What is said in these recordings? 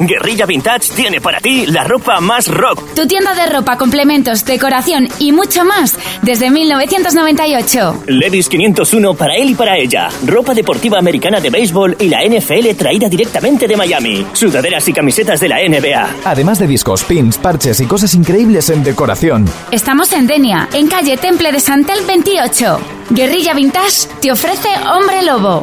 Guerrilla Vintage tiene para ti la ropa más rock. Tu tienda de ropa, complementos, decoración y mucho más desde 1998. Levis 501 para él y para ella. Ropa deportiva americana de béisbol y la NFL traída directamente de Miami. Sudaderas y camisetas de la NBA. Además de discos, pins, parches y cosas increíbles en decoración. Estamos en Denia, en calle Temple de Santel 28. Guerrilla Vintage te ofrece Hombre Lobo.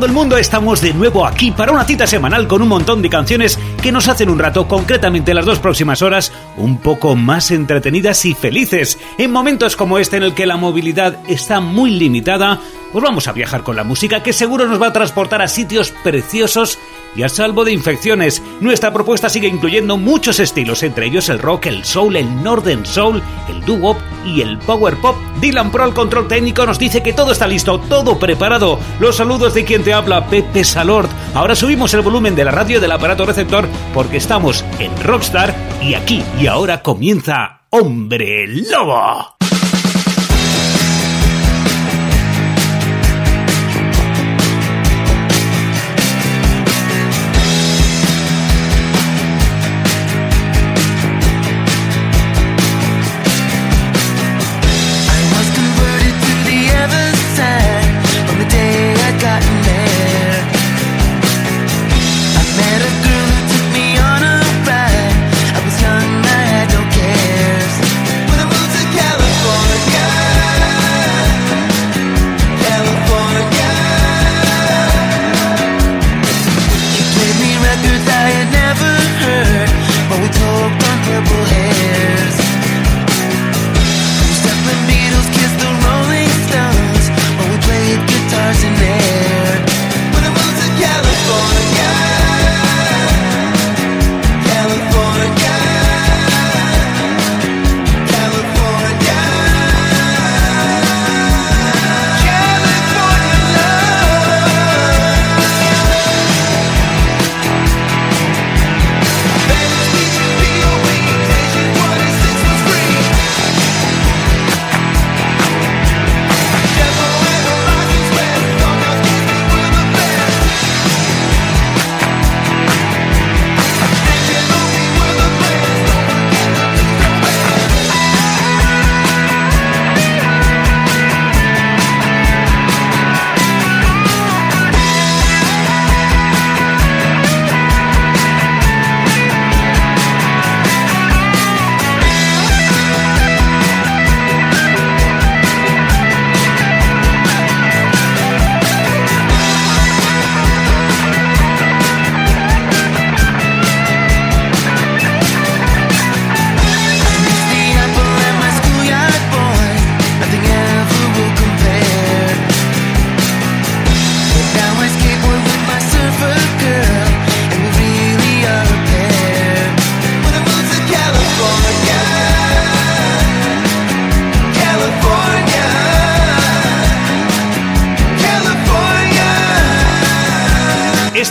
Todo el mundo, estamos de nuevo aquí para una cita semanal con un montón de canciones que nos hacen un rato, concretamente las dos próximas horas, un poco más entretenidas y felices. En momentos como este en el que la movilidad está muy limitada, pues vamos a viajar con la música que seguro nos va a transportar a sitios preciosos y a salvo de infecciones. Nuestra propuesta sigue incluyendo muchos estilos, entre ellos el rock, el soul, el northern soul, el doo-wop y el power pop. Dylan Pro, el control técnico, nos dice que todo está listo, todo preparado. Los saludos de quien te habla, Pepe Salord. Ahora subimos el volumen de la radio del aparato receptor porque estamos en Rockstar y aquí y ahora comienza Hombre Lobo.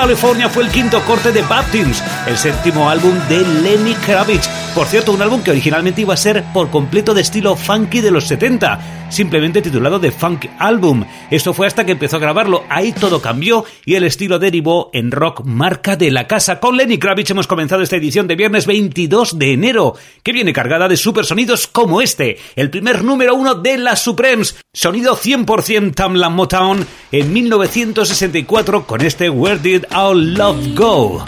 California fue el quinto corte de Baptins, el séptimo álbum de Lenny Kravitz. Por cierto, un álbum que originalmente iba a ser por completo de estilo funky de los 70, simplemente titulado The Funk Album. Esto fue hasta que empezó a grabarlo, ahí todo cambió y el estilo derivó en rock marca de la casa. Con Lenny Kravitz hemos comenzado esta edición de viernes 22 de enero, que viene cargada de super sonidos como este, el primer número uno de las Supremes, sonido 100% Tamla Motown en 1964 con este Where Did Our Love Go.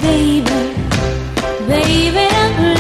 it hurts.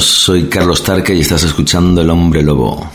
Soy Carlos Tarque y estás escuchando El Hombre Lobo.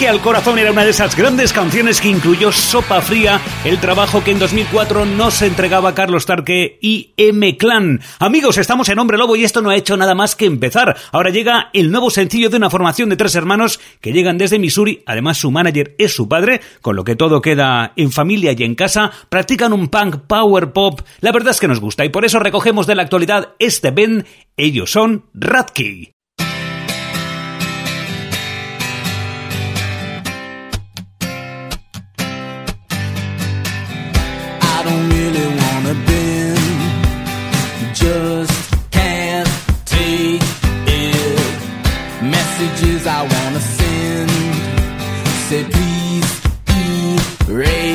Ataque al Corazón era una de esas grandes canciones que incluyó Sopa Fría, el trabajo que en 2004 nos entregaba Carlos Tarque y M Clan. Amigos, estamos en Hombre Lobo y esto no ha hecho nada más que empezar. Ahora llega el nuevo sencillo de una formación de tres hermanos que llegan desde Missouri, además su manager es su padre, con lo que todo queda en familia y en casa, practican un punk power pop, la verdad es que nos gusta y por eso recogemos de la actualidad este Ben, ellos son said, please be erase.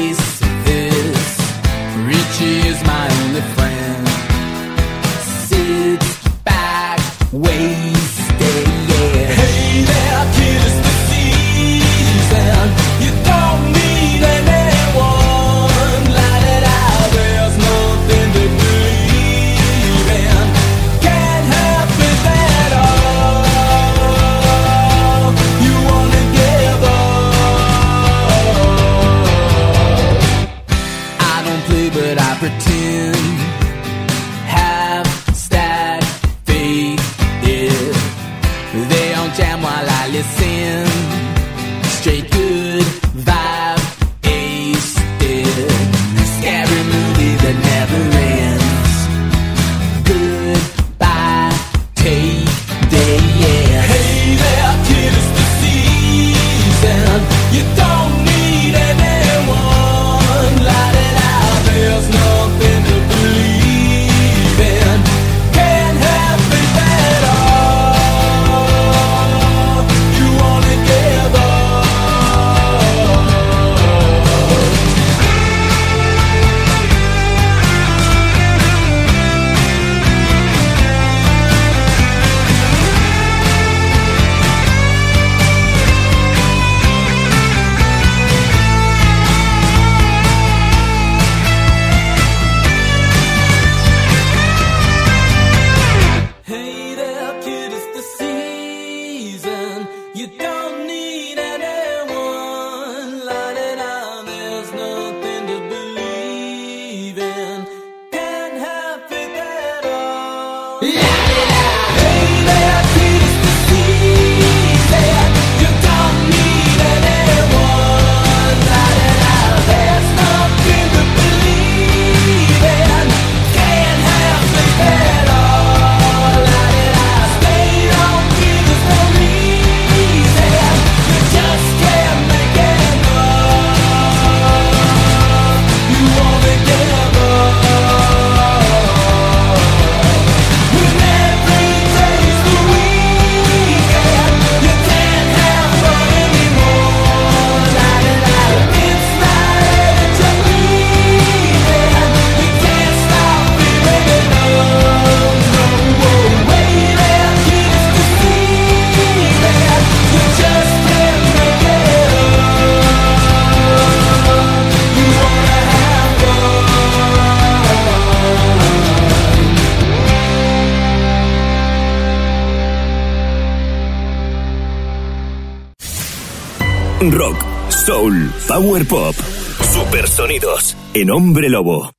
Power Pop. Supersonidos en Hombre Lobo.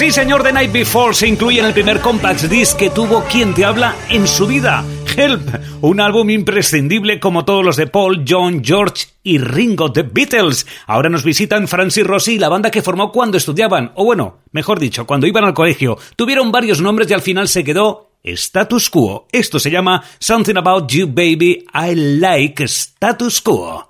Sí, señor, The Night Before se incluye en el primer compact disc que tuvo quien te habla en su vida, Help, un álbum imprescindible como todos los de Paul, John, George y Ringo The Beatles. Ahora nos visitan Francis Rossi y la banda que formó cuando estudiaban, o bueno, mejor dicho, cuando iban al colegio. Tuvieron varios nombres y al final se quedó Status Quo. Esto se llama Something About You Baby I Like Status Quo.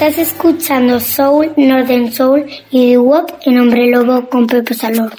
Estás escuchando Soul, Northern Soul y The Wop en Hombre Lobo con Pepe Salor.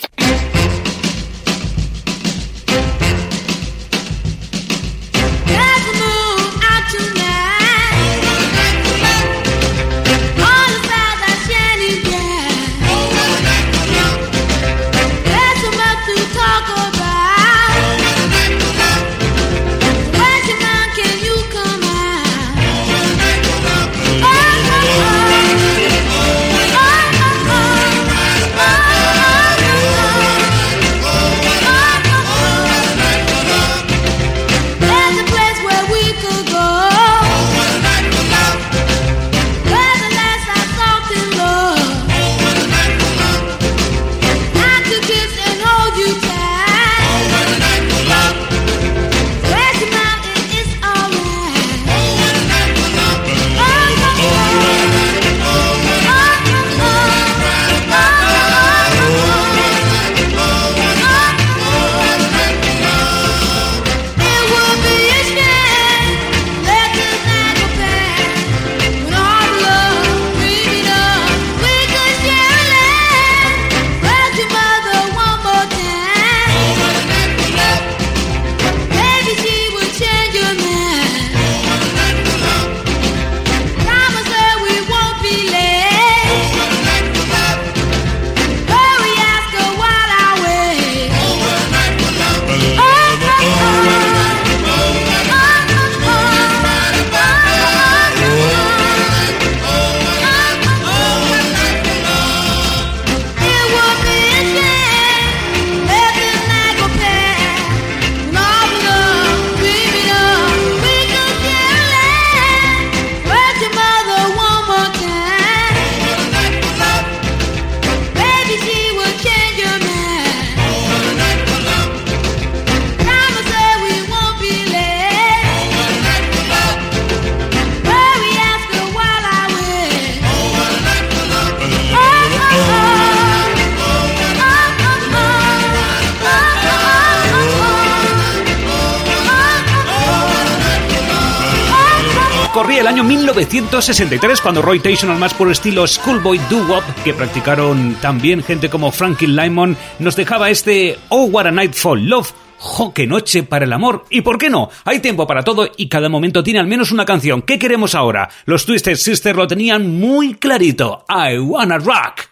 1963, cuando Roy Taylor, al más por estilo Schoolboy Doo-Wop, que practicaron también gente como Frankie Lymon, nos dejaba este Oh What a Night for Love, ¡Jo, qué noche para el amor! ¿Y por qué no? Hay tiempo para todo y cada momento tiene al menos una canción. ¿Qué queremos ahora? Los Twisted Sisters lo tenían muy clarito. I wanna rock.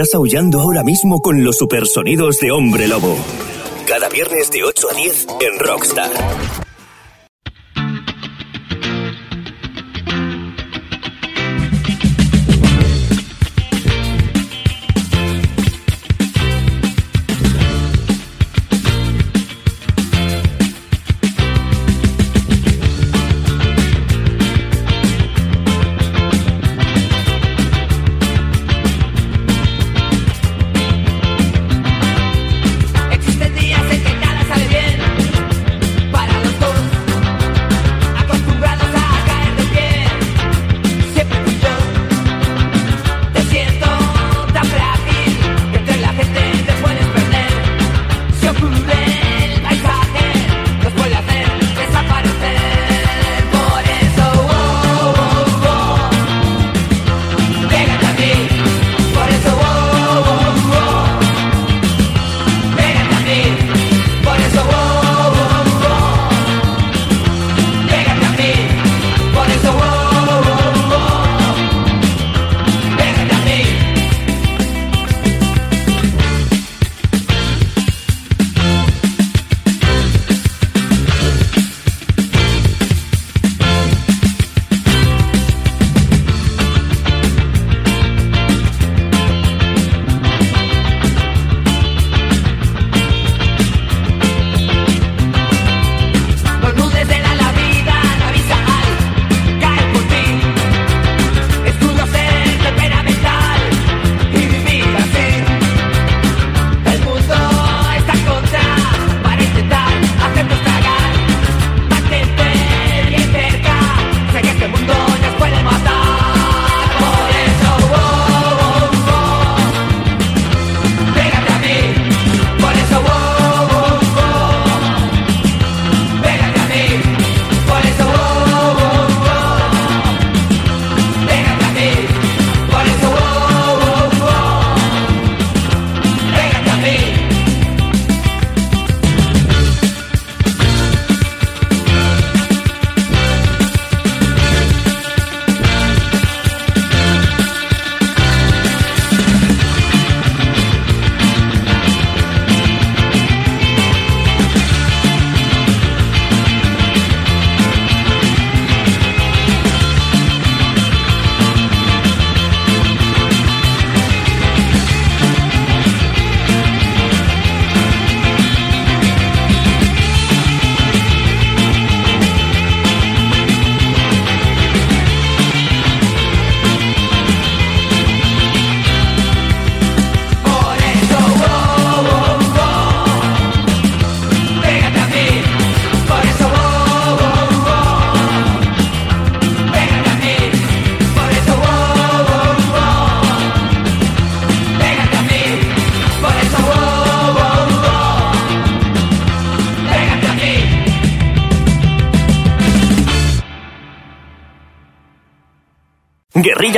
estás aullando ahora mismo con los supersonidos de Hombre Lobo. Cada viernes de 8 a 10 en Rockstar.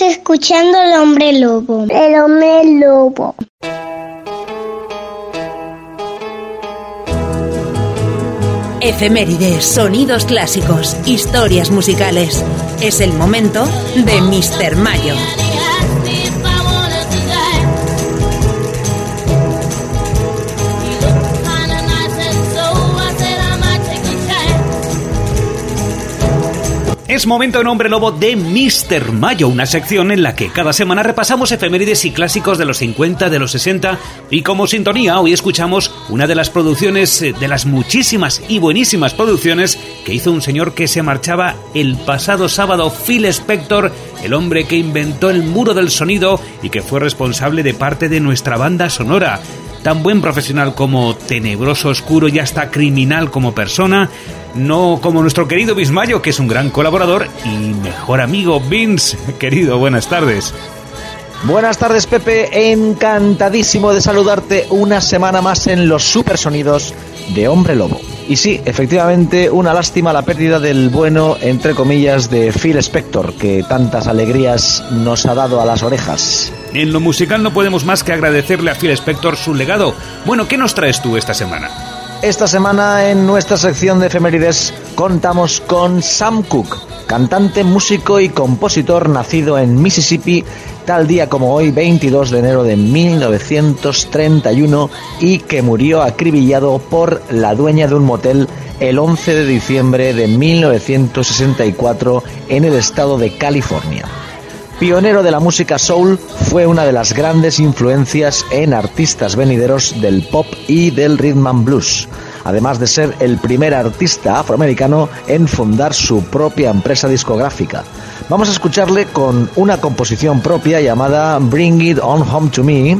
Escuchando el hombre lobo. El hombre lobo. Efemérides, sonidos clásicos, historias musicales. Es el momento de Mr. Mayo. Es momento en Hombre Lobo de Mr. Mayo, una sección en la que cada semana repasamos efemérides y clásicos de los 50, de los 60 y como sintonía hoy escuchamos una de las producciones, eh, de las muchísimas y buenísimas producciones que hizo un señor que se marchaba el pasado sábado, Phil Spector, el hombre que inventó el muro del sonido y que fue responsable de parte de nuestra banda sonora tan buen profesional como tenebroso, oscuro y hasta criminal como persona, no como nuestro querido Bismayo, que es un gran colaborador y mejor amigo. Vince, querido, buenas tardes. Buenas tardes, Pepe. Encantadísimo de saludarte una semana más en los supersonidos de Hombre Lobo. Y sí, efectivamente, una lástima la pérdida del bueno, entre comillas, de Phil Spector, que tantas alegrías nos ha dado a las orejas. En lo musical no podemos más que agradecerle a Phil Spector su legado. Bueno, ¿qué nos traes tú esta semana? Esta semana en nuestra sección de efemérides contamos con Sam Cooke, cantante, músico y compositor nacido en Mississippi tal día como hoy, 22 de enero de 1931, y que murió acribillado por la dueña de un motel el 11 de diciembre de 1964 en el estado de California. Pionero de la música soul, fue una de las grandes influencias en artistas venideros del pop y del rhythm and blues, además de ser el primer artista afroamericano en fundar su propia empresa discográfica. Vamos a escucharle con una composición propia llamada Bring It On Home to Me,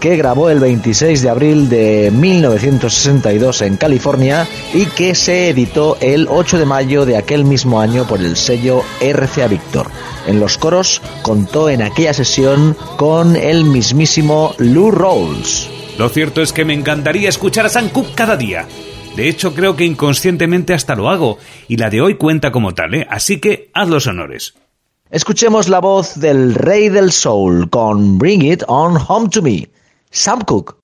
que grabó el 26 de abril de 1962 en California y que se editó el 8 de mayo de aquel mismo año por el sello RCA Victor. En los coros contó en aquella sesión con el mismísimo Lou Rawls. Lo cierto es que me encantaría escuchar a Sam Cooke cada día. De hecho, creo que inconscientemente hasta lo hago, y la de hoy cuenta como tal, ¿eh? Así que haz los honores. Escuchemos la voz del rey del soul con Bring It On Home to Me, Sam Cooke.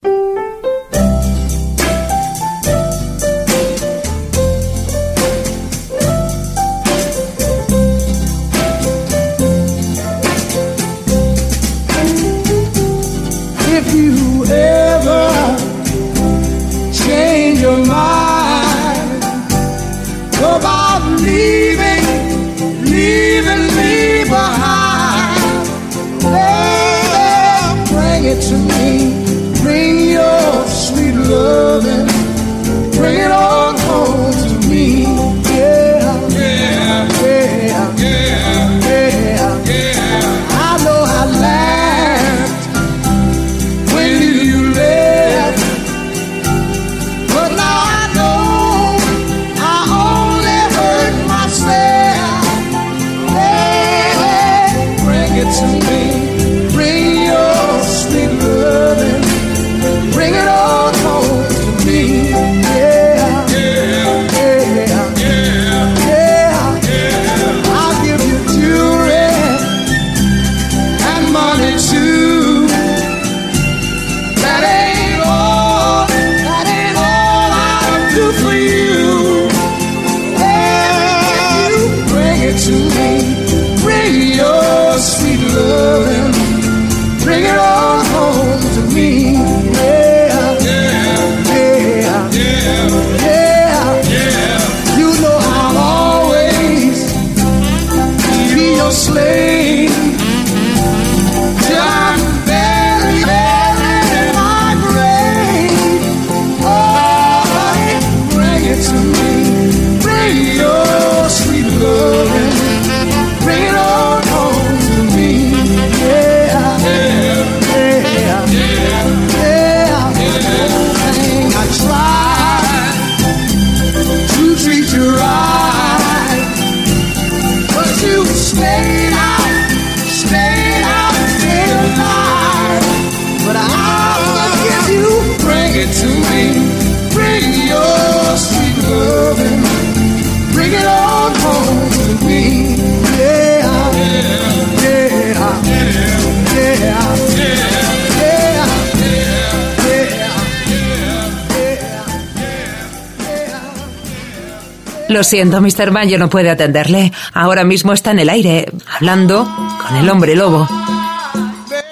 Lo siento, Mr. Mayo no puede atenderle. Ahora mismo está en el aire, hablando con el hombre lobo.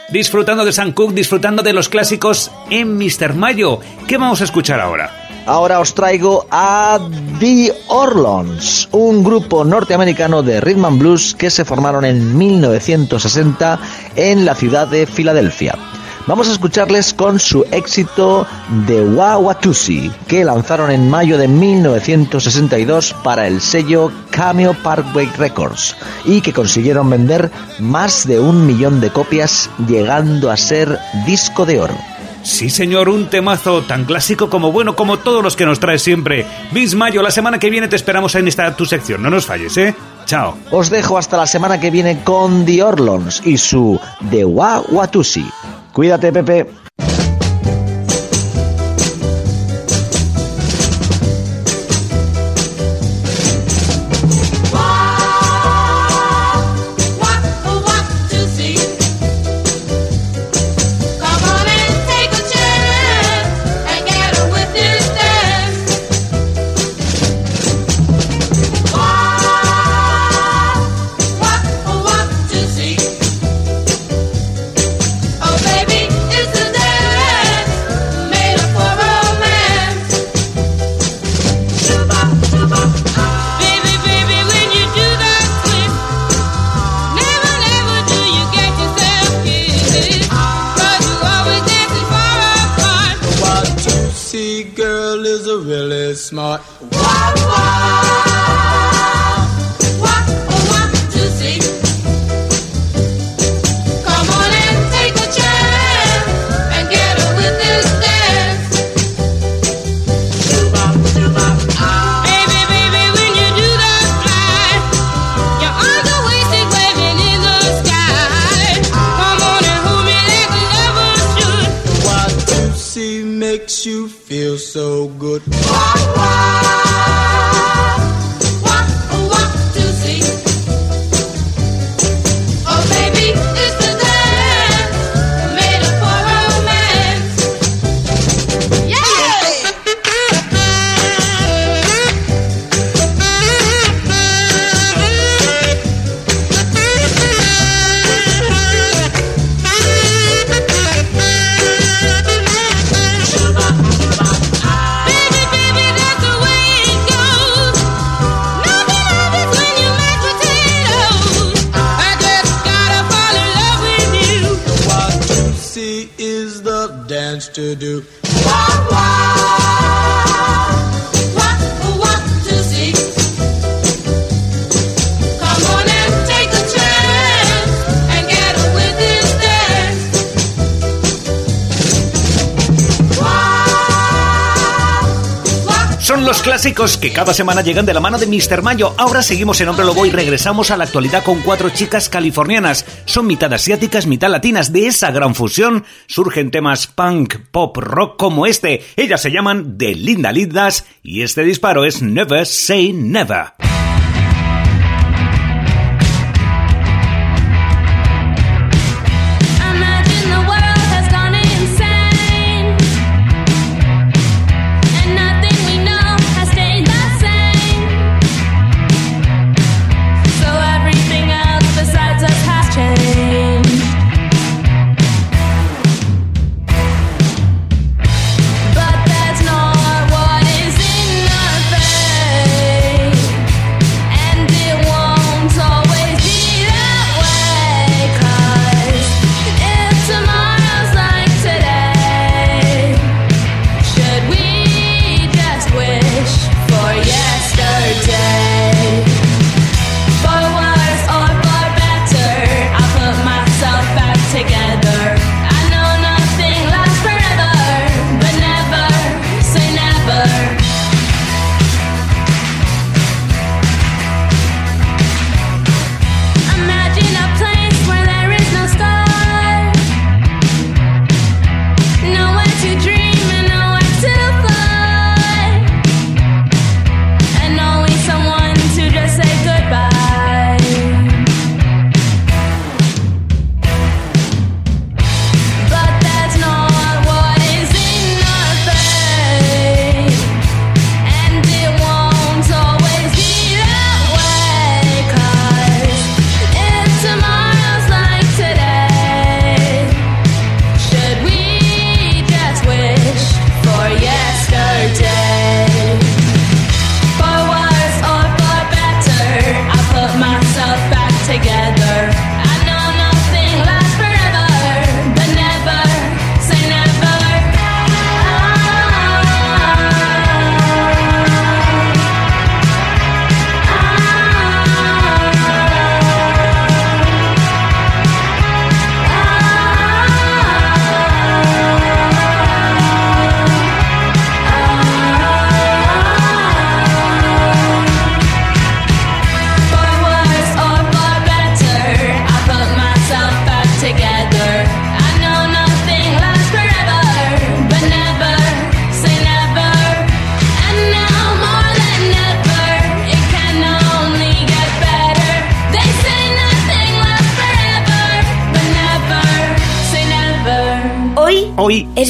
Disfrutando de Sam Cooke, disfrutando de los clásicos en Mr. Mayo. ¿Qué vamos a escuchar ahora? Ahora os traigo a The Orlons, un grupo norteamericano de rhythm and blues que se formaron en 1960 en la ciudad de Filadelfia. Vamos a escucharles con su éxito de Wawatusi, que lanzaron en mayo de 1962 para el sello Cameo Parkway Records y que consiguieron vender más de un millón de copias, llegando a ser disco de oro. Sí, señor, un temazo tan clásico como bueno como todos los que nos traes siempre. Bis Mayo, la semana que viene te esperamos en esta tu sección. No nos falles, ¿eh? Chao. Os dejo hasta la semana que viene con The Orlons y su The Wawatusi. Cuídate, Pepe. Oh, clásicos que cada semana llegan de la mano de Mr. Mayo. Ahora seguimos en Hombre Lobo y regresamos a la actualidad con cuatro chicas californianas. Son mitad asiáticas, mitad latinas. De esa gran fusión surgen temas punk, pop, rock como este. Ellas se llaman The Linda Lindas y este disparo es Never Say Never.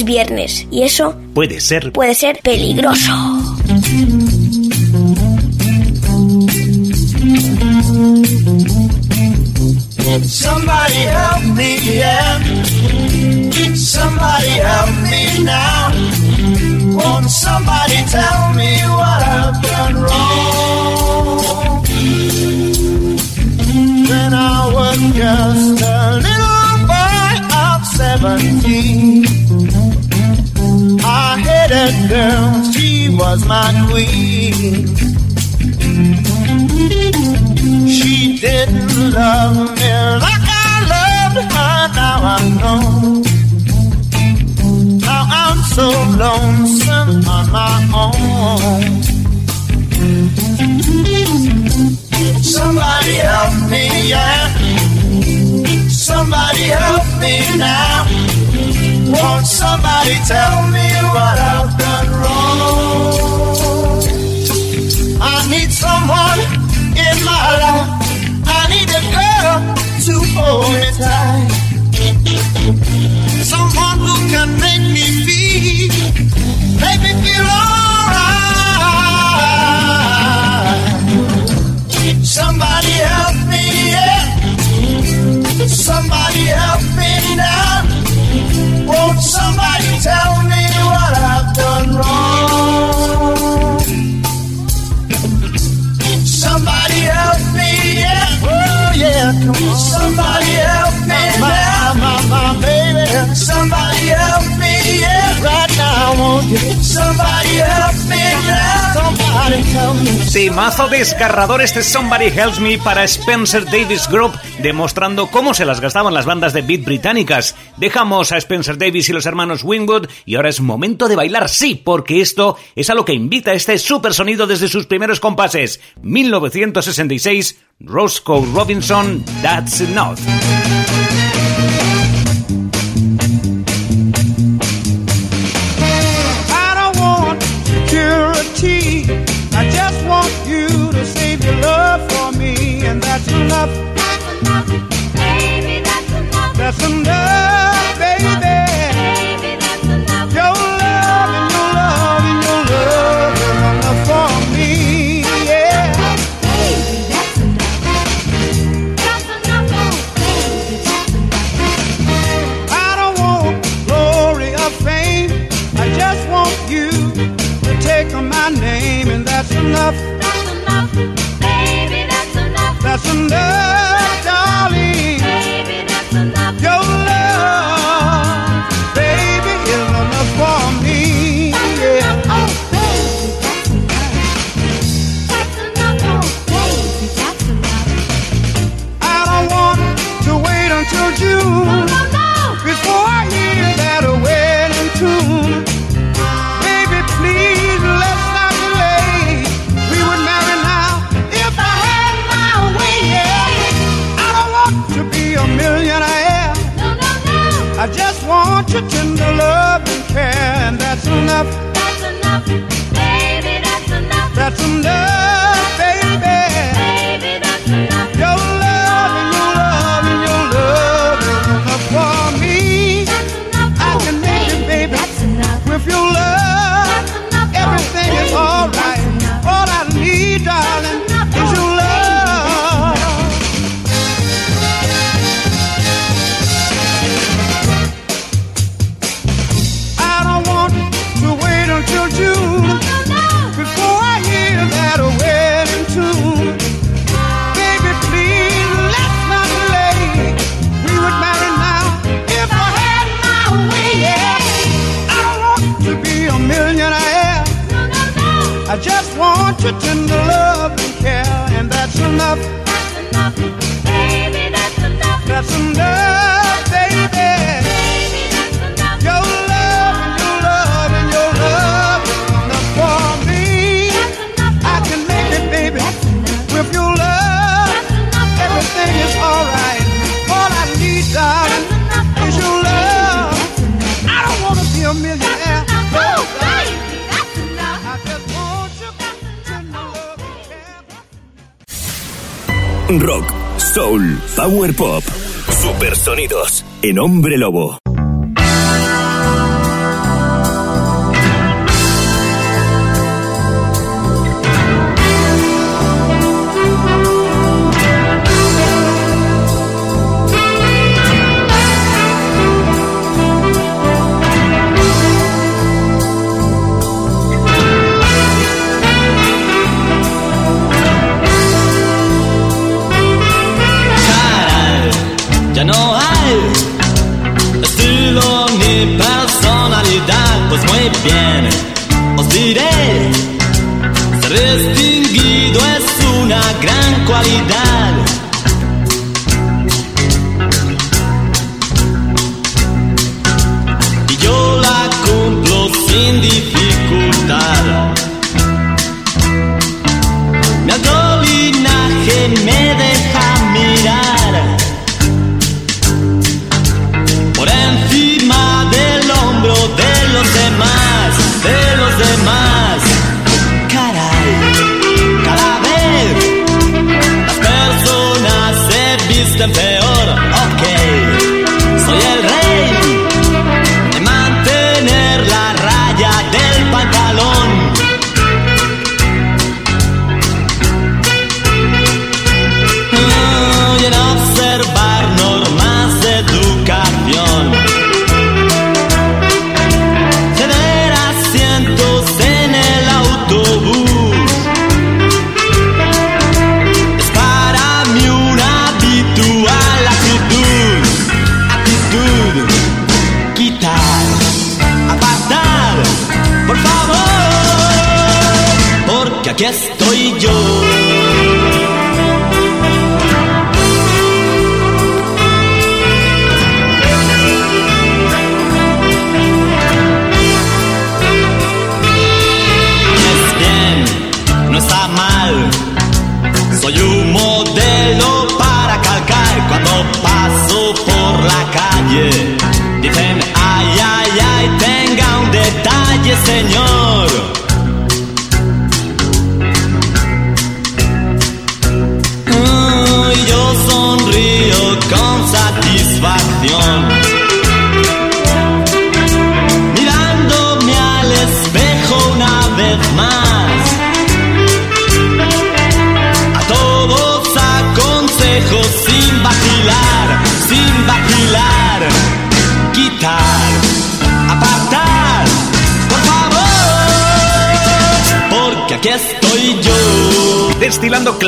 viernes y eso puede ser puede ser peligroso. Somebody help me, yeah. Somebody help me now. Won't somebody tell me what I've done wrong? When I was 17. I had a girl, she was my queen. She didn't love me like I loved her, now I know. Now I'm so lonesome on my own. Somebody help me, yeah. Somebody help me now. Won't somebody tell me what I've done wrong? I need someone in my life. I need a girl to hold me tight. Someone who can make me feel, make me feel alright. Temazo desgarrador este Somebody Helps Me para Spencer Davis Group, demostrando cómo se las gastaban las bandas de beat británicas. Dejamos a Spencer Davis y los hermanos Wingwood y ahora es momento de bailar, sí, porque esto es a lo que invita este super sonido desde sus primeros compases. 1966, Roscoe Robinson, That's Enough. that's enough. That's enough. Baby, that's enough. That's enough. Lobo.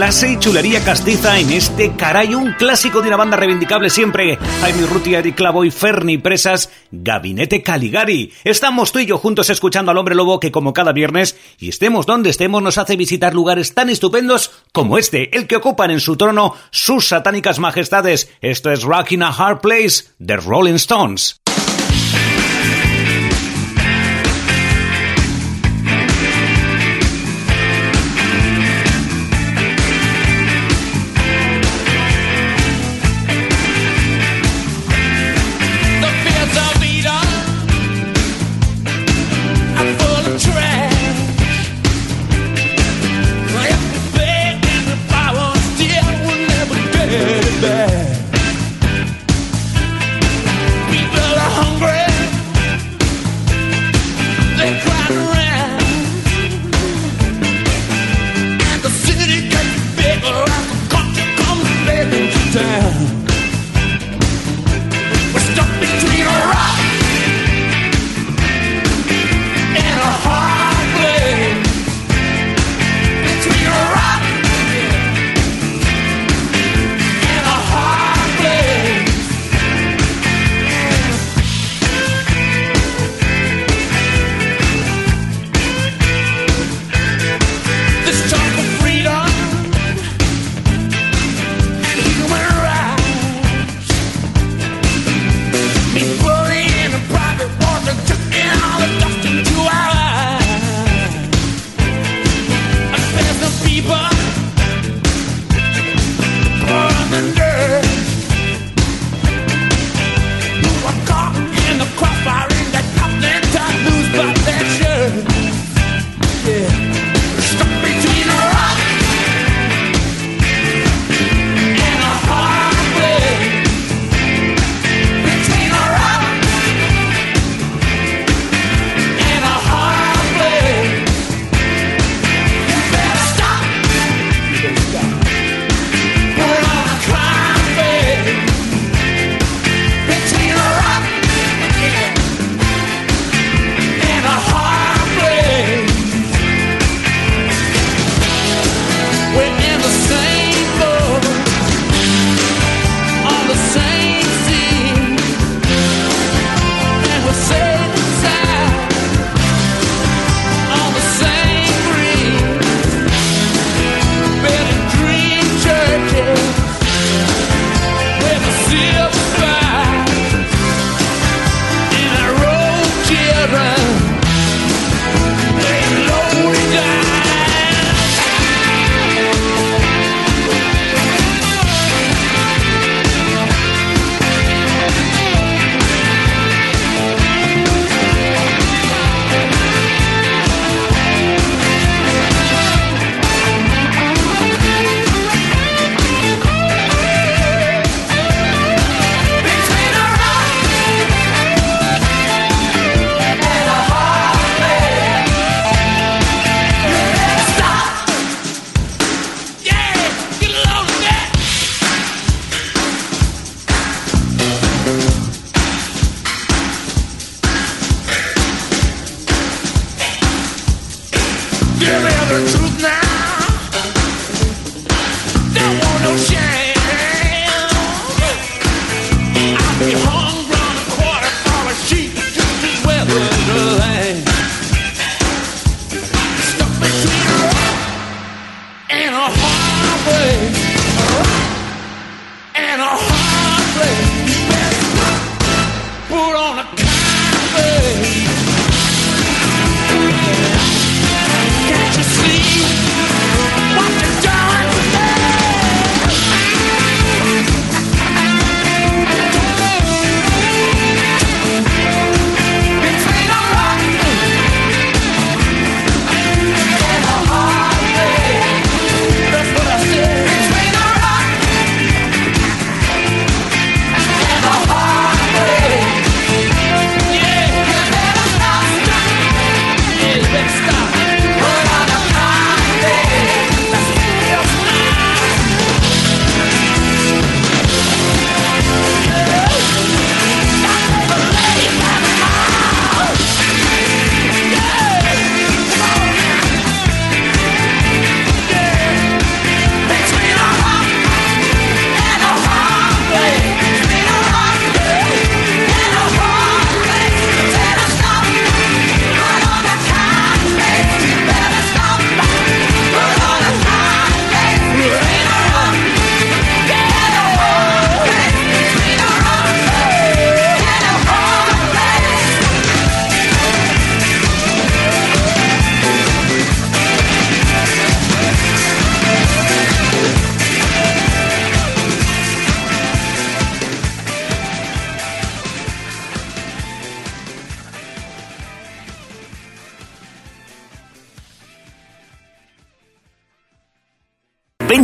clase y chulería castiza en este caray, un clásico de una banda reivindicable siempre. Jaime Rutia, Eric Clavo y Ferni Presas, Gabinete Caligari. Estamos tú y yo juntos escuchando al hombre lobo que como cada viernes, y estemos donde estemos, nos hace visitar lugares tan estupendos como este, el que ocupan en su trono sus satánicas majestades. Esto es Rockin' a Hard Place, The Rolling Stones.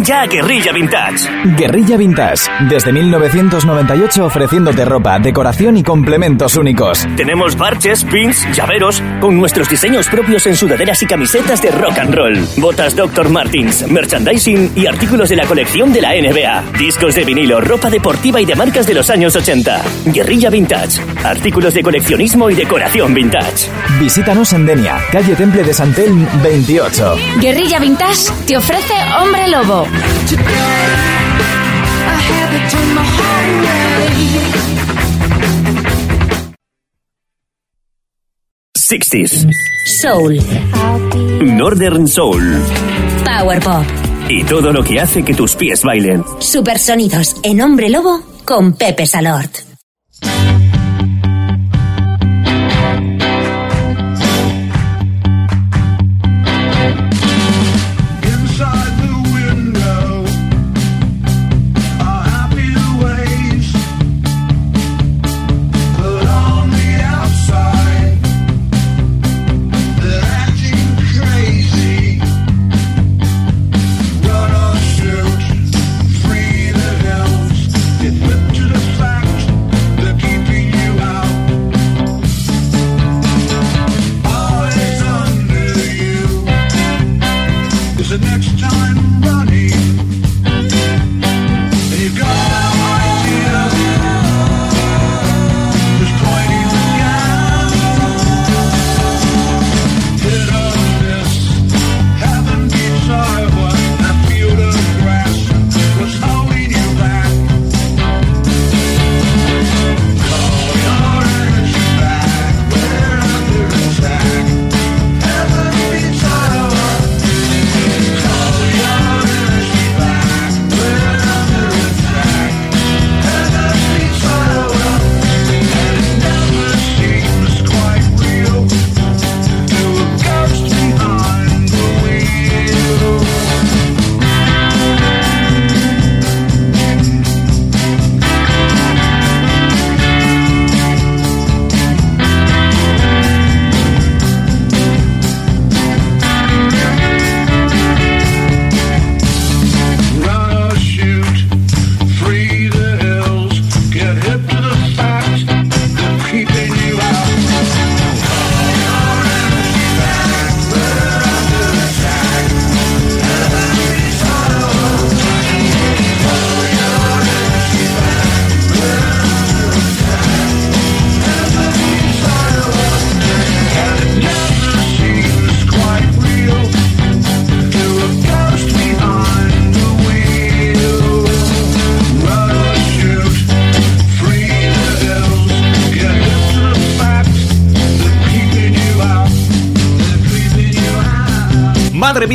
Ya a Guerrilla Vintage. Guerrilla Vintage, desde 1998 ofreciéndote ropa, decoración y complementos únicos. Tenemos parches, pins, llaveros, con nuestros diseños propios en sudaderas y camisetas de rock and roll, botas Dr. Martins, merchandising y artículos de la colección de la NBA, discos de vinilo, ropa deportiva y de marcas de los años 80. Guerrilla Vintage, artículos de coleccionismo y decoración vintage. Visítanos en Denia, calle Temple de Santel 28. Guerrilla Vintage te ofrece Hombre Lobo. 60s, Soul, Northern Soul Power Pop, y todo lo que hace que tus pies bailen. Supersonidos en Hombre Lobo con Pepe Salort.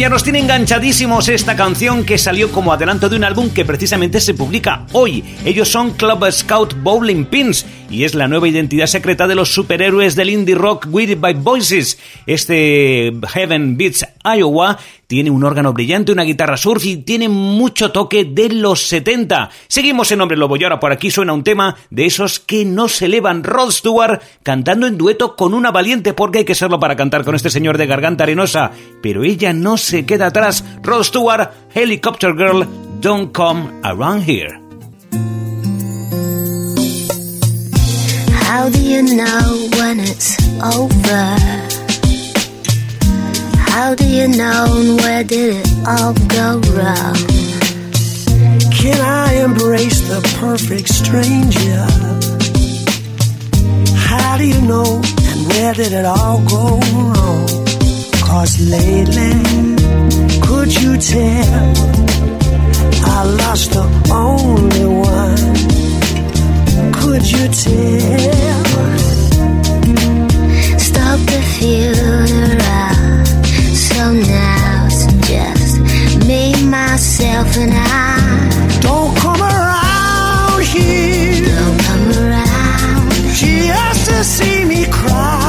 Mía, nos tiene enganchadísimos esta canción que salió como adelanto de un álbum que precisamente se publica hoy. Ellos son Club Scout Bowling Pins y es la nueva identidad secreta de los superhéroes del indie rock Weird by Voices. Este Heaven Beats Iowa tiene un órgano brillante, una guitarra surf y tiene mucho toque de los 70. Seguimos en Hombre Lobo y ahora por aquí suena un tema de esos que no se elevan. Rod Stewart cantando en dueto con una valiente porque hay que serlo para cantar con este señor de garganta arenosa. Pero ella no se queda atrás. Rod Stewart, Helicopter Girl, Don't Come Around Here. How do you know when it's over? How do you know where did it all go wrong? Can I embrace the perfect stranger? How do you know and where did it all go wrong? Cause lately, could you tell? I lost the only one. Could you tell? Stop the funeral. So now it's just me, myself, and I. Don't come around here. Don't come around. She has to see me crying.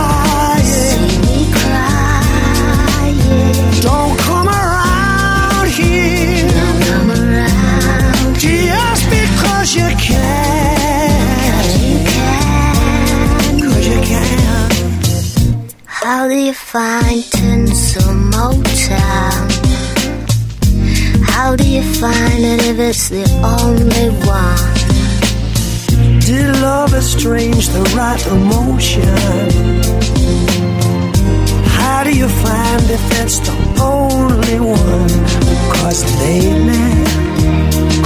Find Motown? How do you find it if it's the only one? Did love estrange the right emotion? How do you find if it's the only one? Cause lately,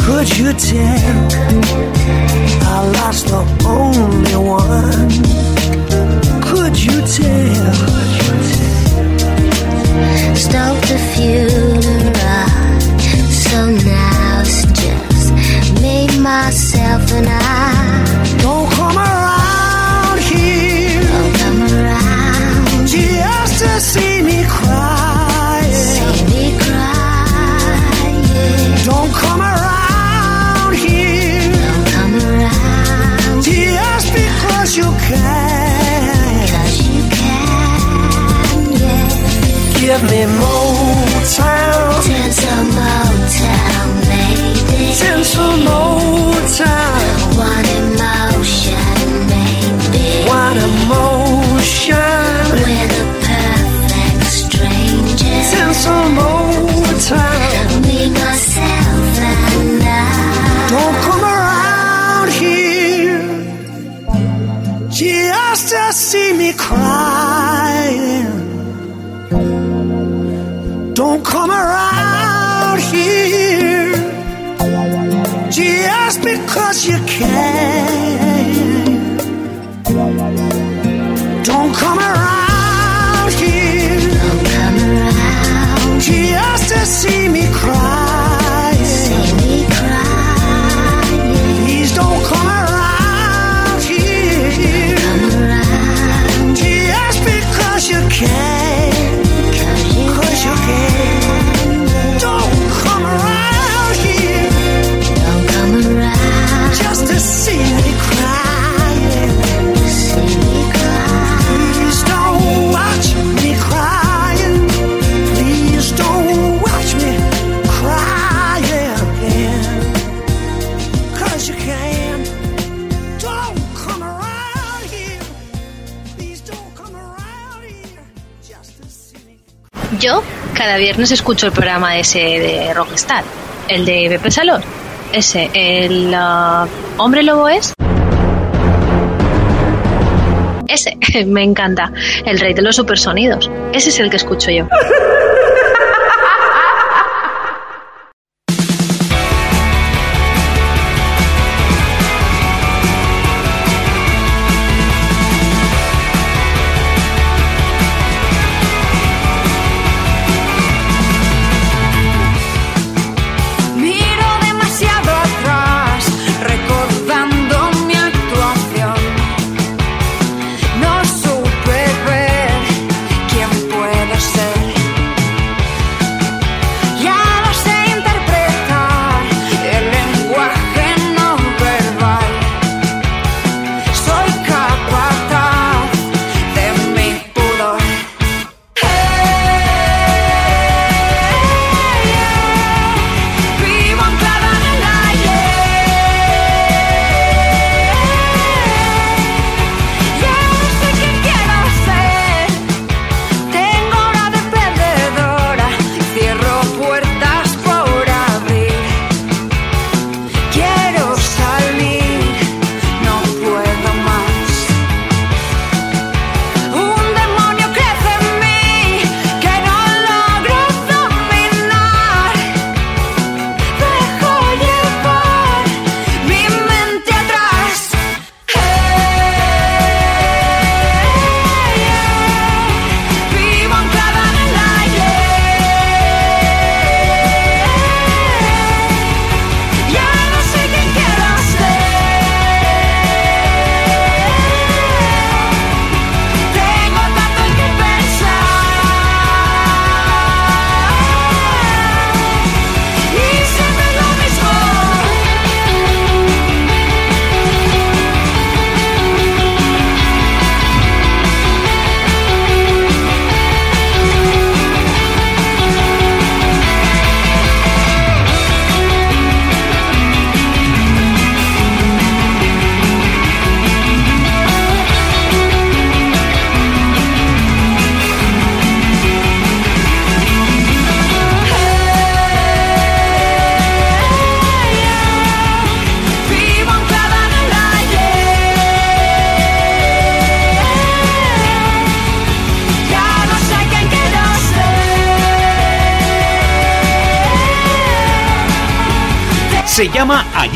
could you tell? I lost the only one. Could you tell? Stoked the funeral, so now it's just me, myself, and I. Don't come around cada viernes escucho el programa ese de Rockstar, el de Pepe Salón. Ese, el ah, hombre lobo es. Ese, me encanta. El rey de los supersonidos. Ese es el que escucho yo.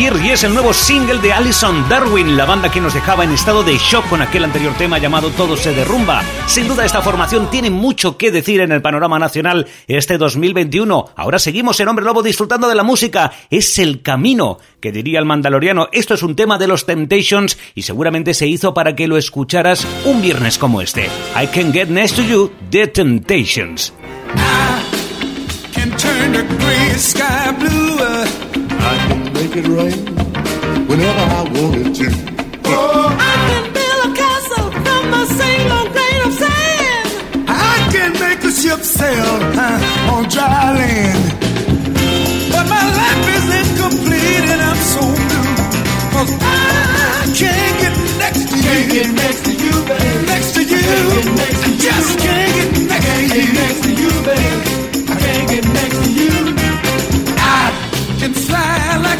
Ayer y es el nuevo single de Alison Darwin, la banda que nos dejaba en estado de shock con aquel anterior tema llamado Todo se derrumba. Sin duda esta formación tiene mucho que decir en el panorama nacional este 2021. Ahora seguimos en Hombre Lobo disfrutando de la música. Es el camino, que diría el mandaloriano. Esto es un tema de los Temptations y seguramente se hizo para que lo escucharas un viernes como este. I Can Get Next to You, The Temptations. can turn the gray sky blue. I can make it rain whenever I wanted to. Oh, I can build a castle from a single grain of sand. I can make a ship sail uh, on dry land. But my life is incomplete and I'm so blue. Cause I can't get next to you. Can't get next to you, baby. Next to you. I just can't get next to you. Next to you, baby. I can't get next to you. I can fly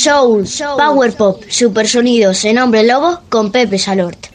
soul, power pop, supersonidos en Hombre Lobo con Pepe Salort.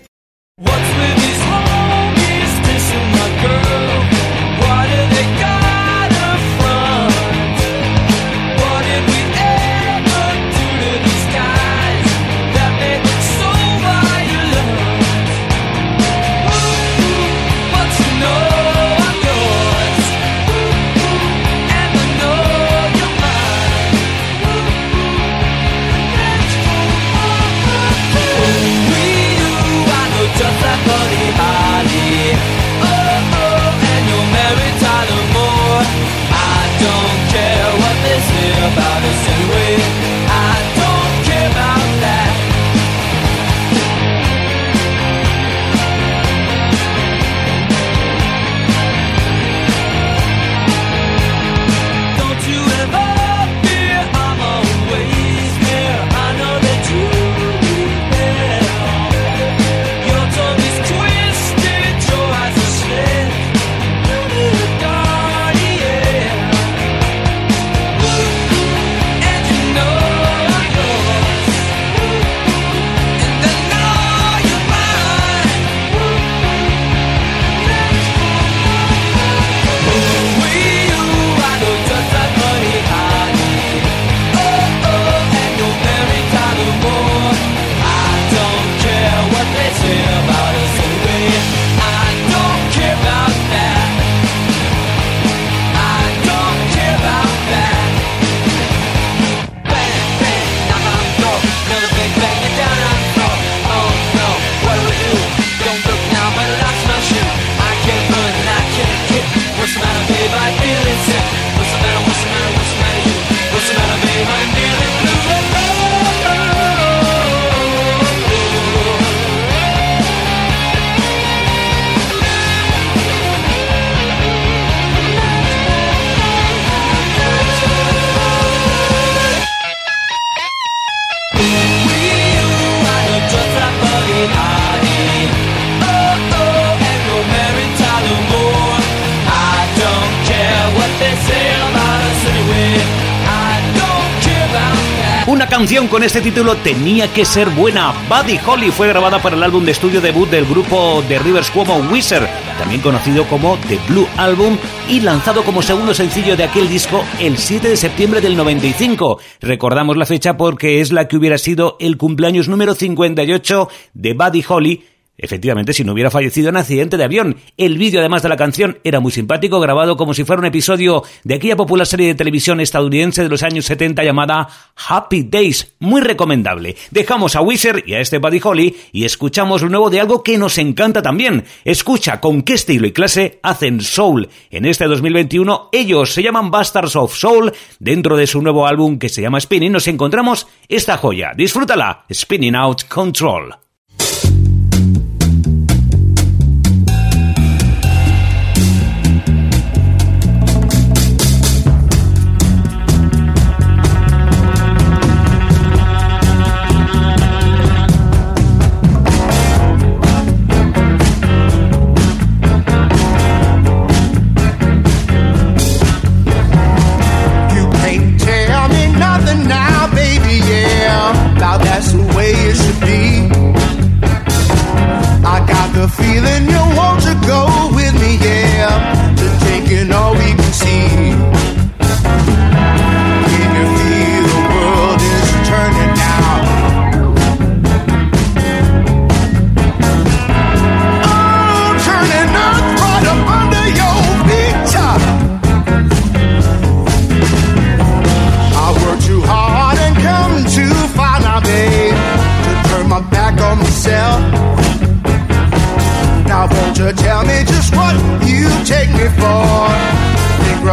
La canción con este título tenía que ser buena. Buddy Holly fue grabada para el álbum de estudio debut del grupo de Rivers Cuomo Wizard, también conocido como The Blue Album, y lanzado como segundo sencillo de aquel disco el 7 de septiembre del 95. Recordamos la fecha porque es la que hubiera sido el cumpleaños número 58 de Buddy Holly Efectivamente, si no hubiera fallecido en accidente de avión. El vídeo, además de la canción, era muy simpático, grabado como si fuera un episodio de aquella popular serie de televisión estadounidense de los años 70 llamada Happy Days. Muy recomendable. Dejamos a Wizard y a este Buddy Holly y escuchamos lo nuevo de algo que nos encanta también. Escucha con qué estilo y clase hacen soul. En este 2021, ellos se llaman Bastards of Soul. Dentro de su nuevo álbum que se llama Spinning, nos encontramos esta joya. Disfrútala. Spinning Out Control.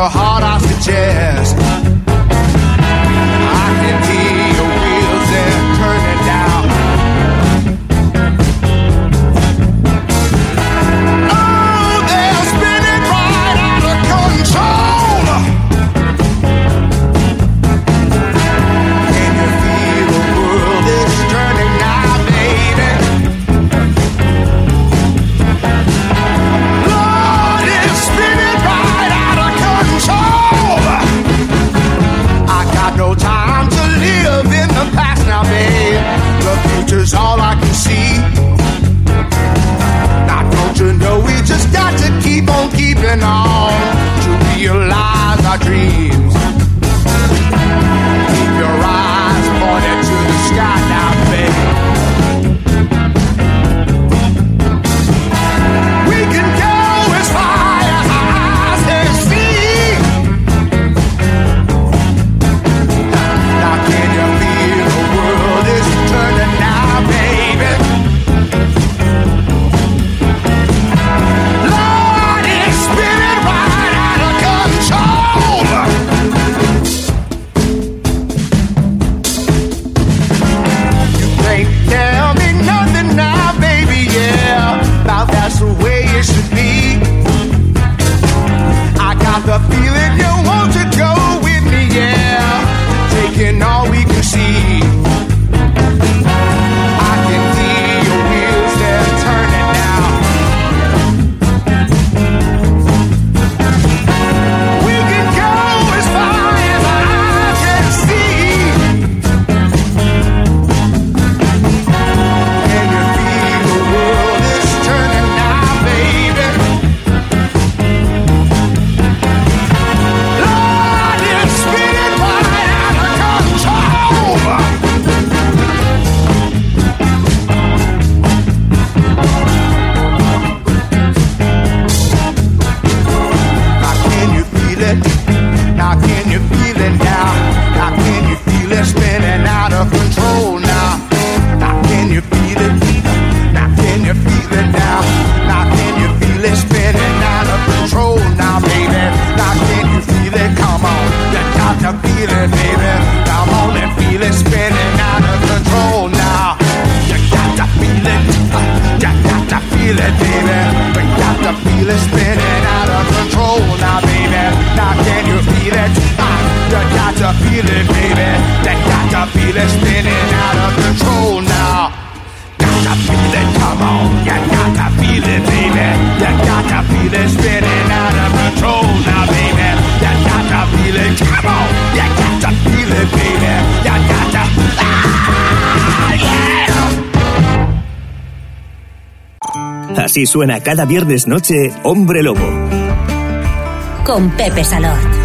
your heart off the. Así suena cada viernes noche Hombre Lobo. Con Pepe Salord.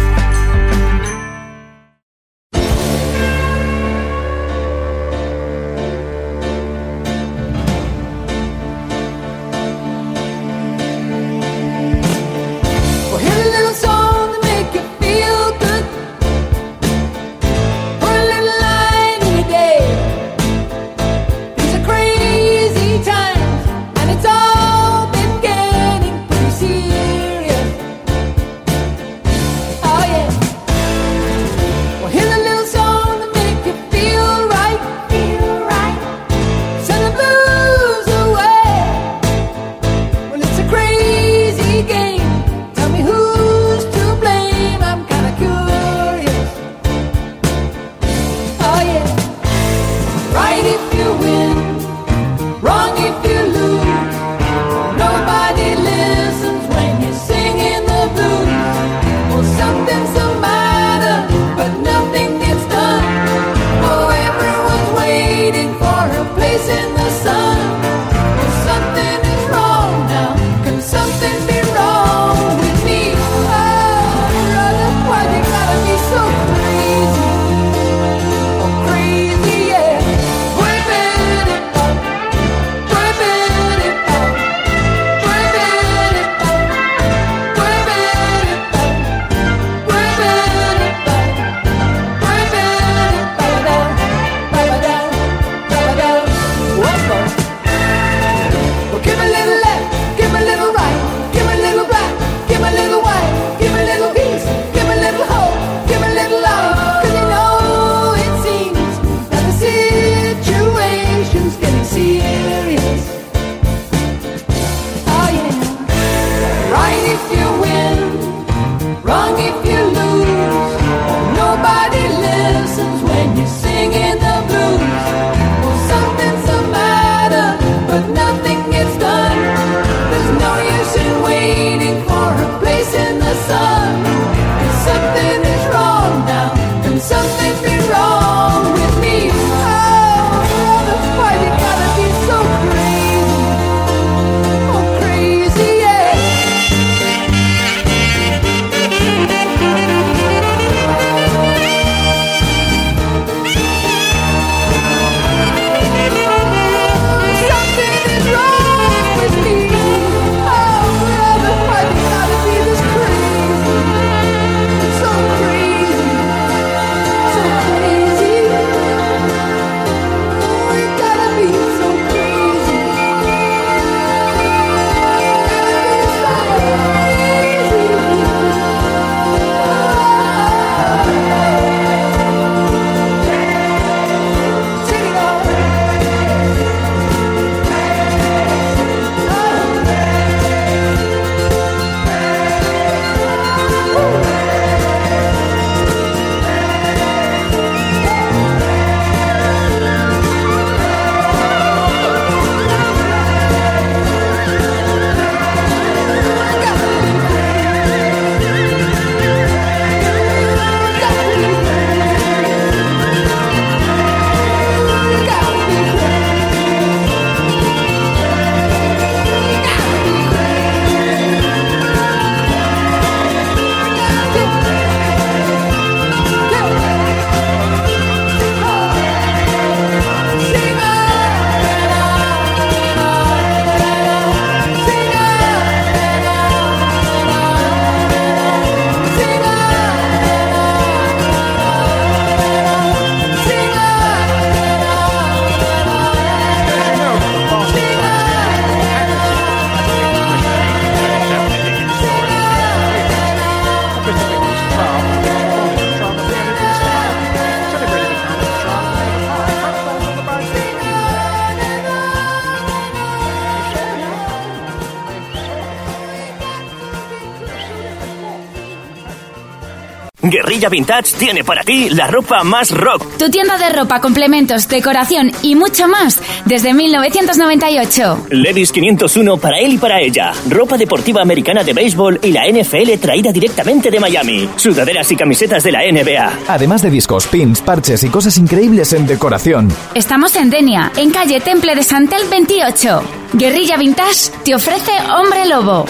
Guerrilla Vintage tiene para ti la ropa más rock. Tu tienda de ropa, complementos, decoración y mucho más desde 1998. Levis 501 para él y para ella. Ropa deportiva americana de béisbol y la NFL traída directamente de Miami. Sudaderas y camisetas de la NBA. Además de discos, pins, parches y cosas increíbles en decoración. Estamos en Denia, en calle Temple de Santel 28. Guerrilla Vintage te ofrece Hombre Lobo.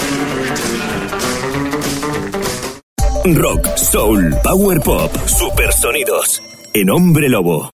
Rock, soul, power pop, super sonidos. En Hombre Lobo.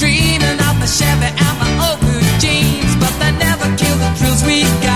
Dreaming of the Chevy and my old blue jeans. But they never killed the thrills we got.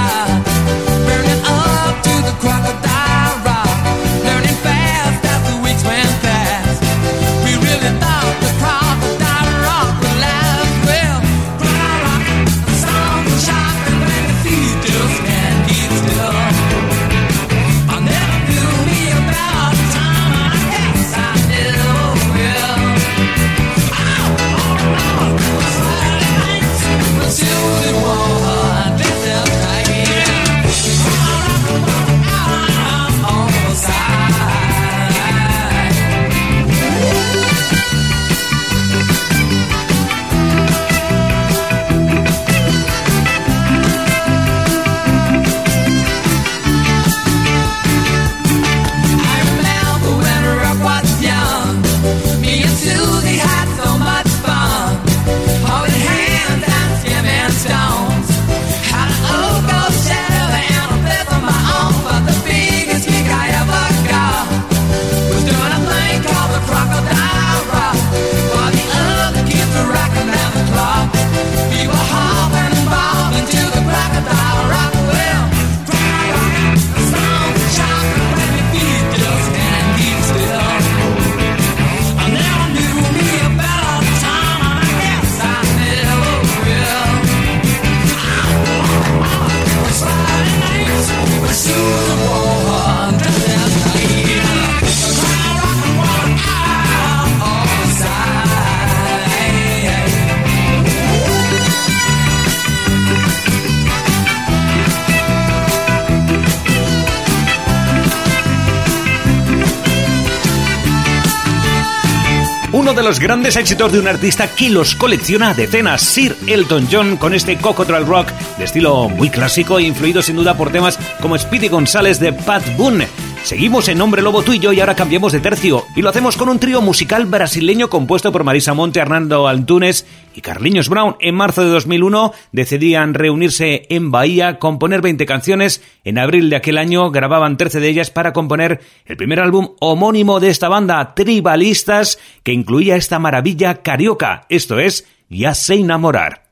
De los grandes éxitos de un artista que los colecciona a decenas, Sir Elton John, con este Cocotrol Rock de estilo muy clásico, influido sin duda por temas como Speedy González de Pat Boone. Seguimos en Nombre Lobo tú y yo y ahora cambiamos de tercio y lo hacemos con un trío musical brasileño compuesto por Marisa Monte, Hernando Antunes y Carliños Brown. En marzo de 2001 decidían reunirse en Bahía, componer 20 canciones. En abril de aquel año grababan 13 de ellas para componer el primer álbum homónimo de esta banda, Tribalistas, que incluía esta maravilla carioca. Esto es Ya sé enamorar.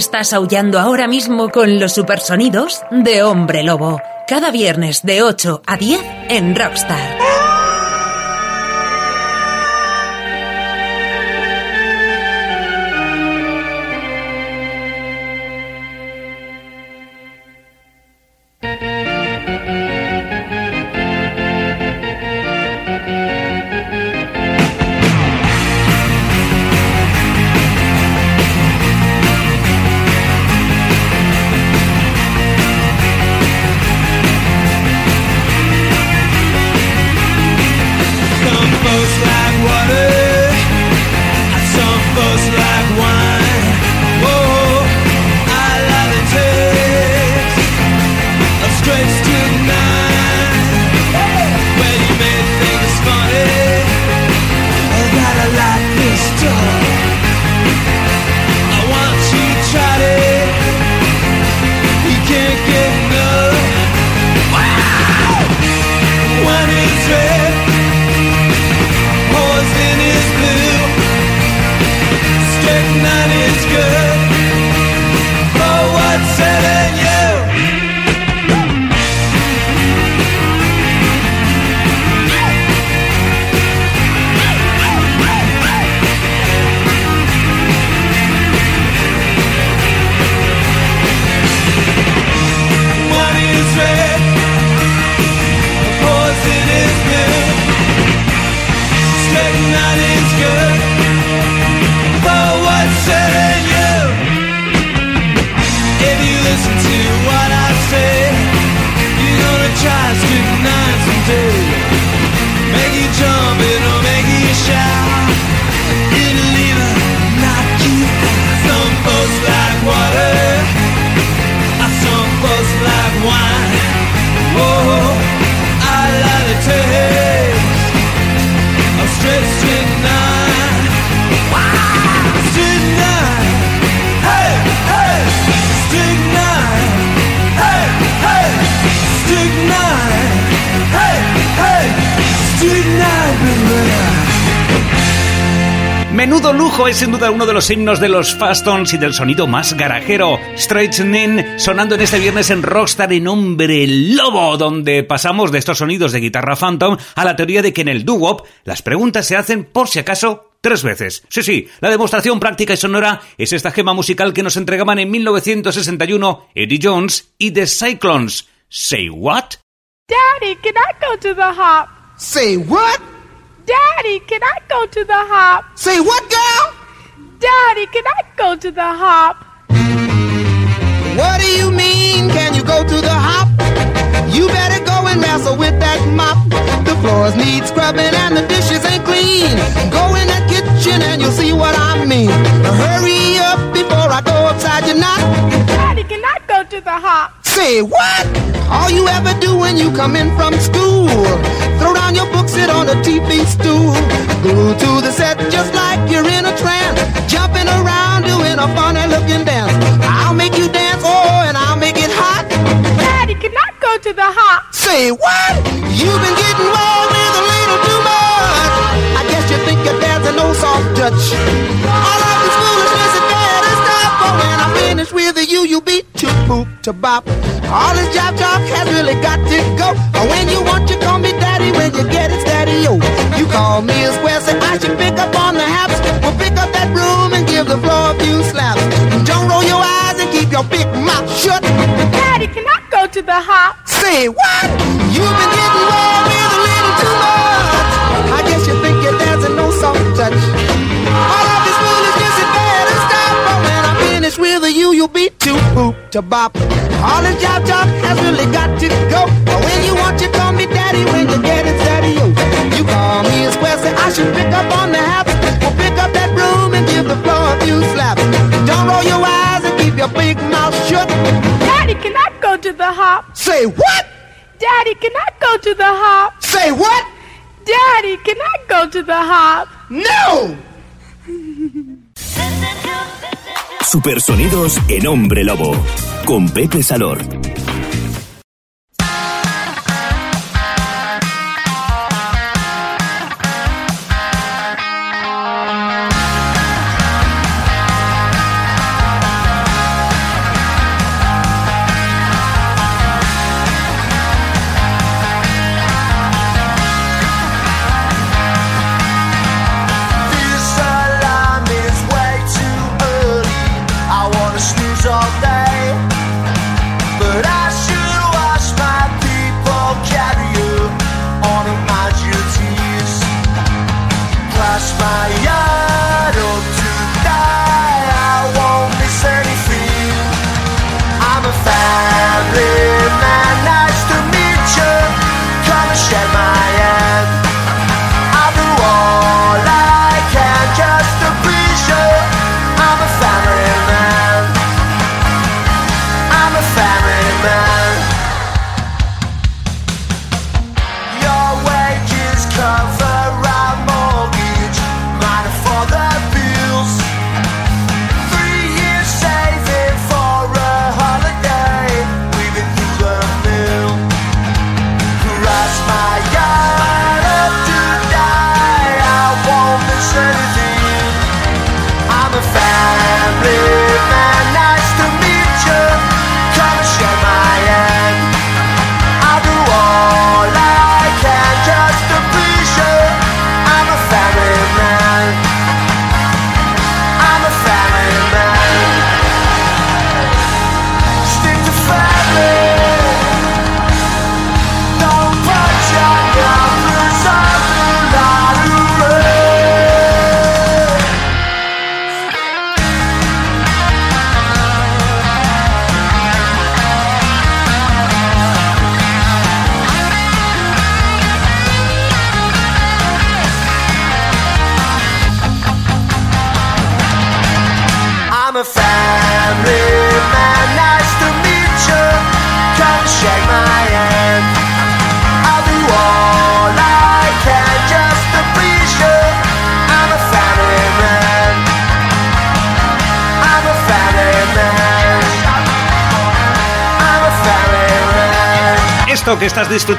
Estás aullando ahora mismo con los supersonidos de Hombre Lobo. Cada viernes de 8 a 10 en Rockstar. Menudo lujo es sin duda uno de los himnos de los Fastons y del sonido más garajero. Straightening sonando en este viernes en Rockstar en Hombre Lobo, donde pasamos de estos sonidos de guitarra Phantom a la teoría de que en el doo-wop las preguntas se hacen por si acaso tres veces. Sí, sí, la demostración práctica y sonora es esta gema musical que nos entregaban en 1961 Eddie Jones y The Cyclones. Say what? Daddy, can I go to the hop? Say what? Daddy, can I go to the hop? Say what, girl? Daddy, can I go to the hop? What do you mean? Can you go to the hop? You better go and wrestle with that mop. The floors need scrubbing and the dishes ain't clean. Go in that kitchen and you'll see what I mean. Hurry up before I go upside your knot. Daddy, can I go to the hop? Say what? All you ever do when you come in from school. Throw down your book, sit on a TV stool. Glued to the set just like you're in a trance. Jumping around doing a funny looking dance. I'll make you dance, oh, and I'll make it hot. Daddy, can I go to the hop? Say what? You've been getting wild touch. All of this foolishness is better stop. But when I'm finished with you, you'll be too poop to bop. All this job talk has really got to go. Or when you want, you call me daddy. When you get it, daddy, yo. You call me as well, say I should pick up on the haps. We'll pick up that broom and give the floor a few slaps. Don't roll your eyes and keep your big mouth shut. Daddy, can I go to the hop? Say what? You've been getting wild with a little too much. You, you'll be too poop to bop. All this job talk has really got to go. But when you want, you call me daddy. When you get it, daddy, yo. You call me as well, say I should pick up on the haps. We'll pick up that broom and give the floor a few slaps. Don't roll your eyes and keep your big mouth shut. Daddy, can I go to the hop? Say what? Daddy, can I go to the hop? Say what? Daddy, can I go to the hop? No! Supersonidos en Hombre Lobo, con Pepe Salor.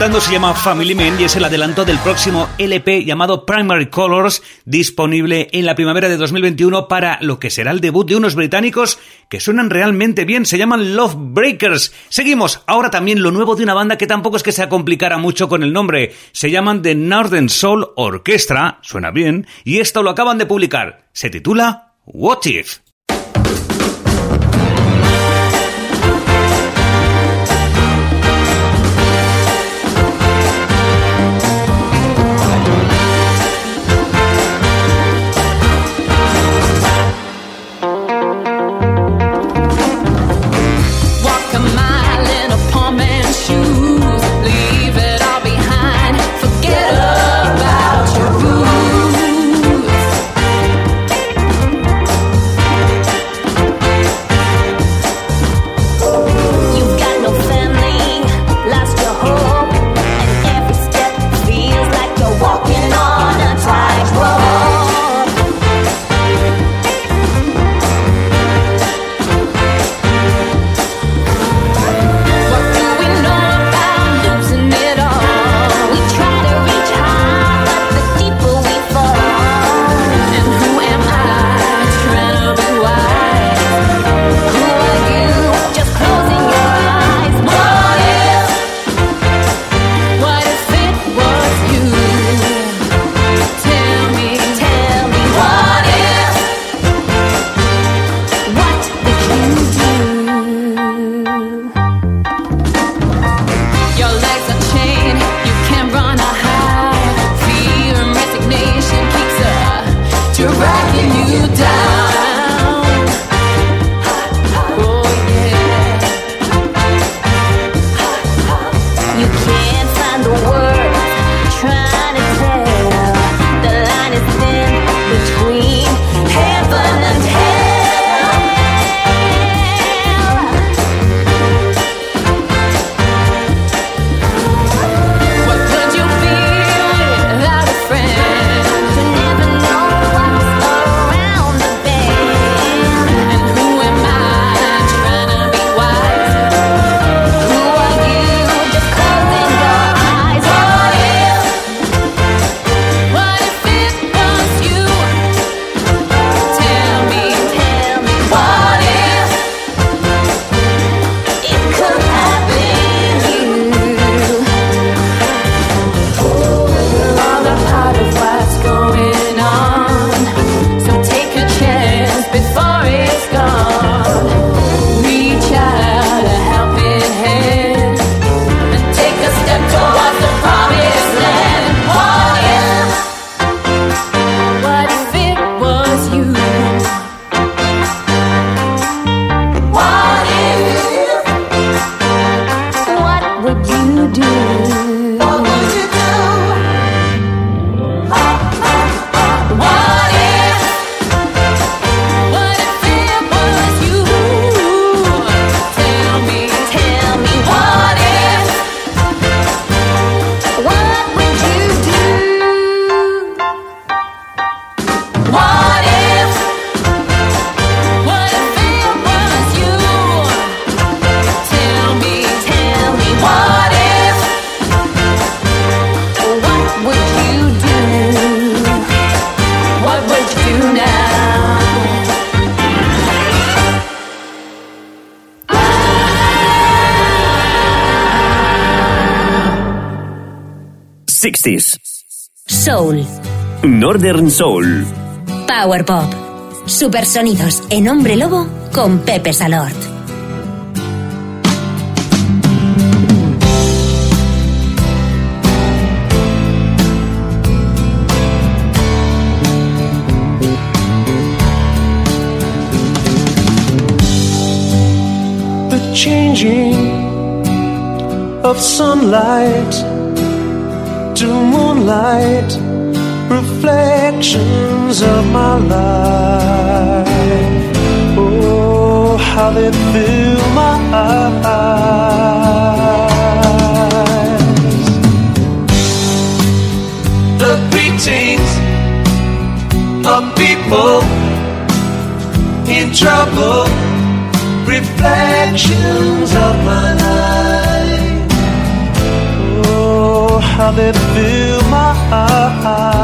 se llama Family Man y es el adelanto del próximo LP llamado Primary Colors, disponible en la primavera de 2021 para lo que será el debut de unos británicos que suenan realmente bien, se llaman Love Breakers. Seguimos, ahora también lo nuevo de una banda que tampoco es que se complicara mucho con el nombre, se llaman The Northern Soul Orchestra, suena bien, y esto lo acaban de publicar, se titula What If. Northern Soul. Power Pop. Supersonidos en Hombre Lobo con Pepe Salord. of sunlight to moonlight reflections of my life. Oh, how they fill my eyes. The beatings of people in trouble, reflections of my life. Oh, how they fill my eyes.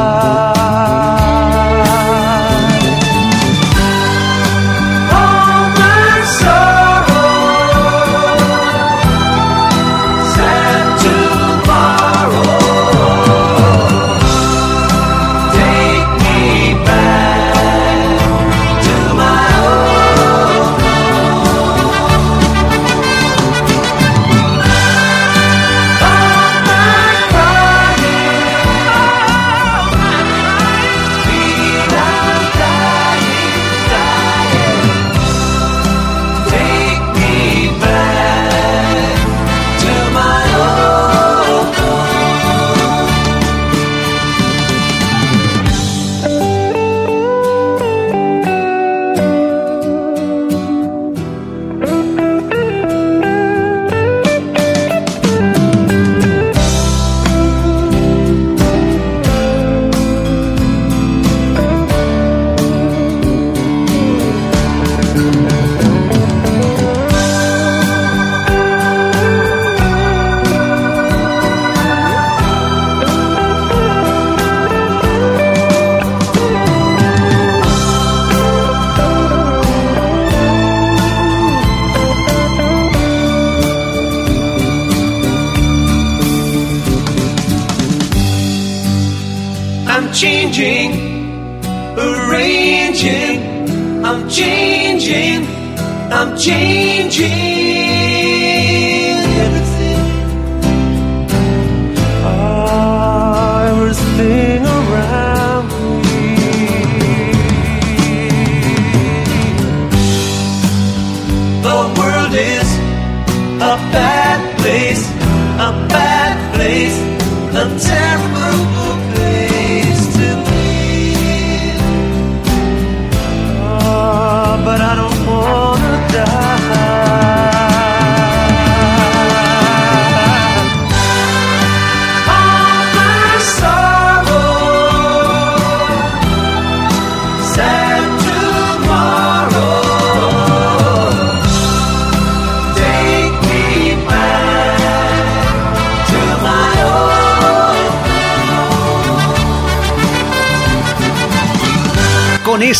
change.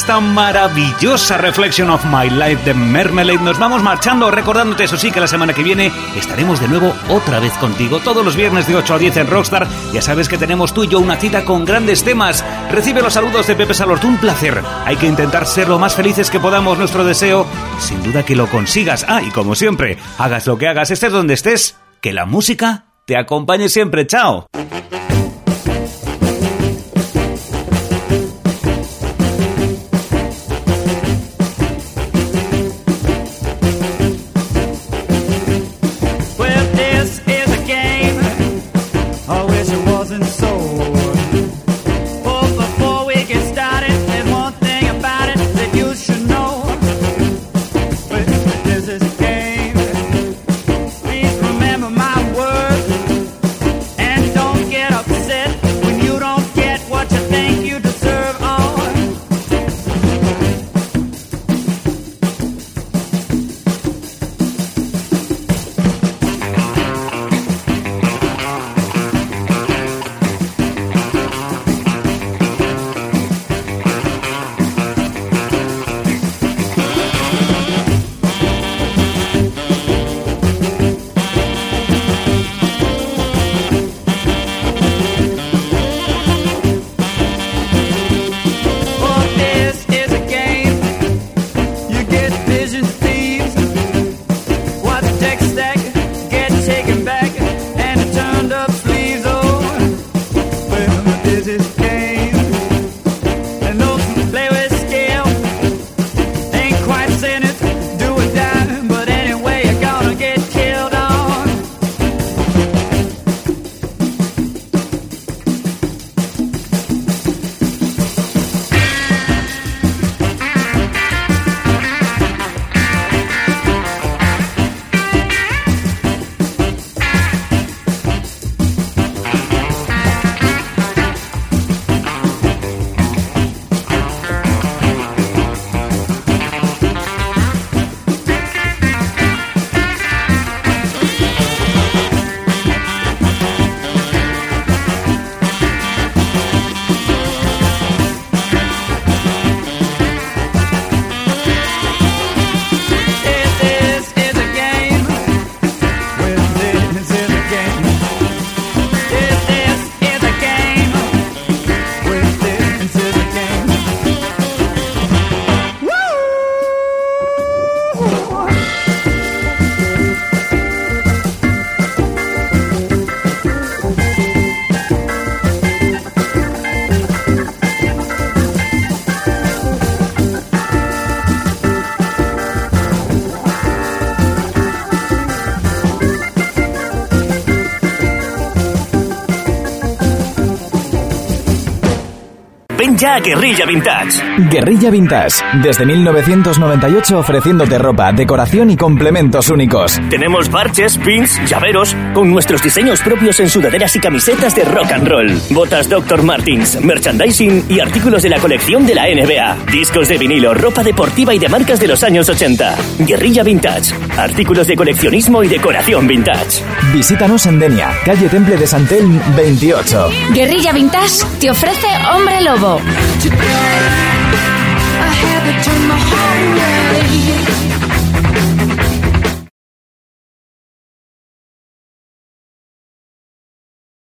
Esta maravillosa Reflection of My Life de Mermelade nos vamos marchando, recordándote eso sí que la semana que viene estaremos de nuevo otra vez contigo, todos los viernes de 8 a 10 en Rockstar. Ya sabes que tenemos tú y yo una cita con grandes temas. Recibe los saludos de Pepe Salortú, un placer. Hay que intentar ser lo más felices que podamos, nuestro deseo. Sin duda que lo consigas. Ah, y como siempre, hagas lo que hagas, estés donde estés, que la música te acompañe siempre. Chao. Ya a Guerrilla Vintage. Guerrilla Vintage, desde 1998 ofreciéndote ropa, decoración y complementos únicos. Tenemos parches, pins, llaveros, con nuestros diseños propios en sudaderas y camisetas de rock and roll. Botas Dr. Martins, merchandising y artículos de la colección de la NBA. Discos de vinilo, ropa deportiva y de marcas de los años 80. Guerrilla Vintage, artículos de coleccionismo y decoración vintage. Visítanos en Denia, calle Temple de Santel 28. Guerrilla Vintage te ofrece Hombre Lobo.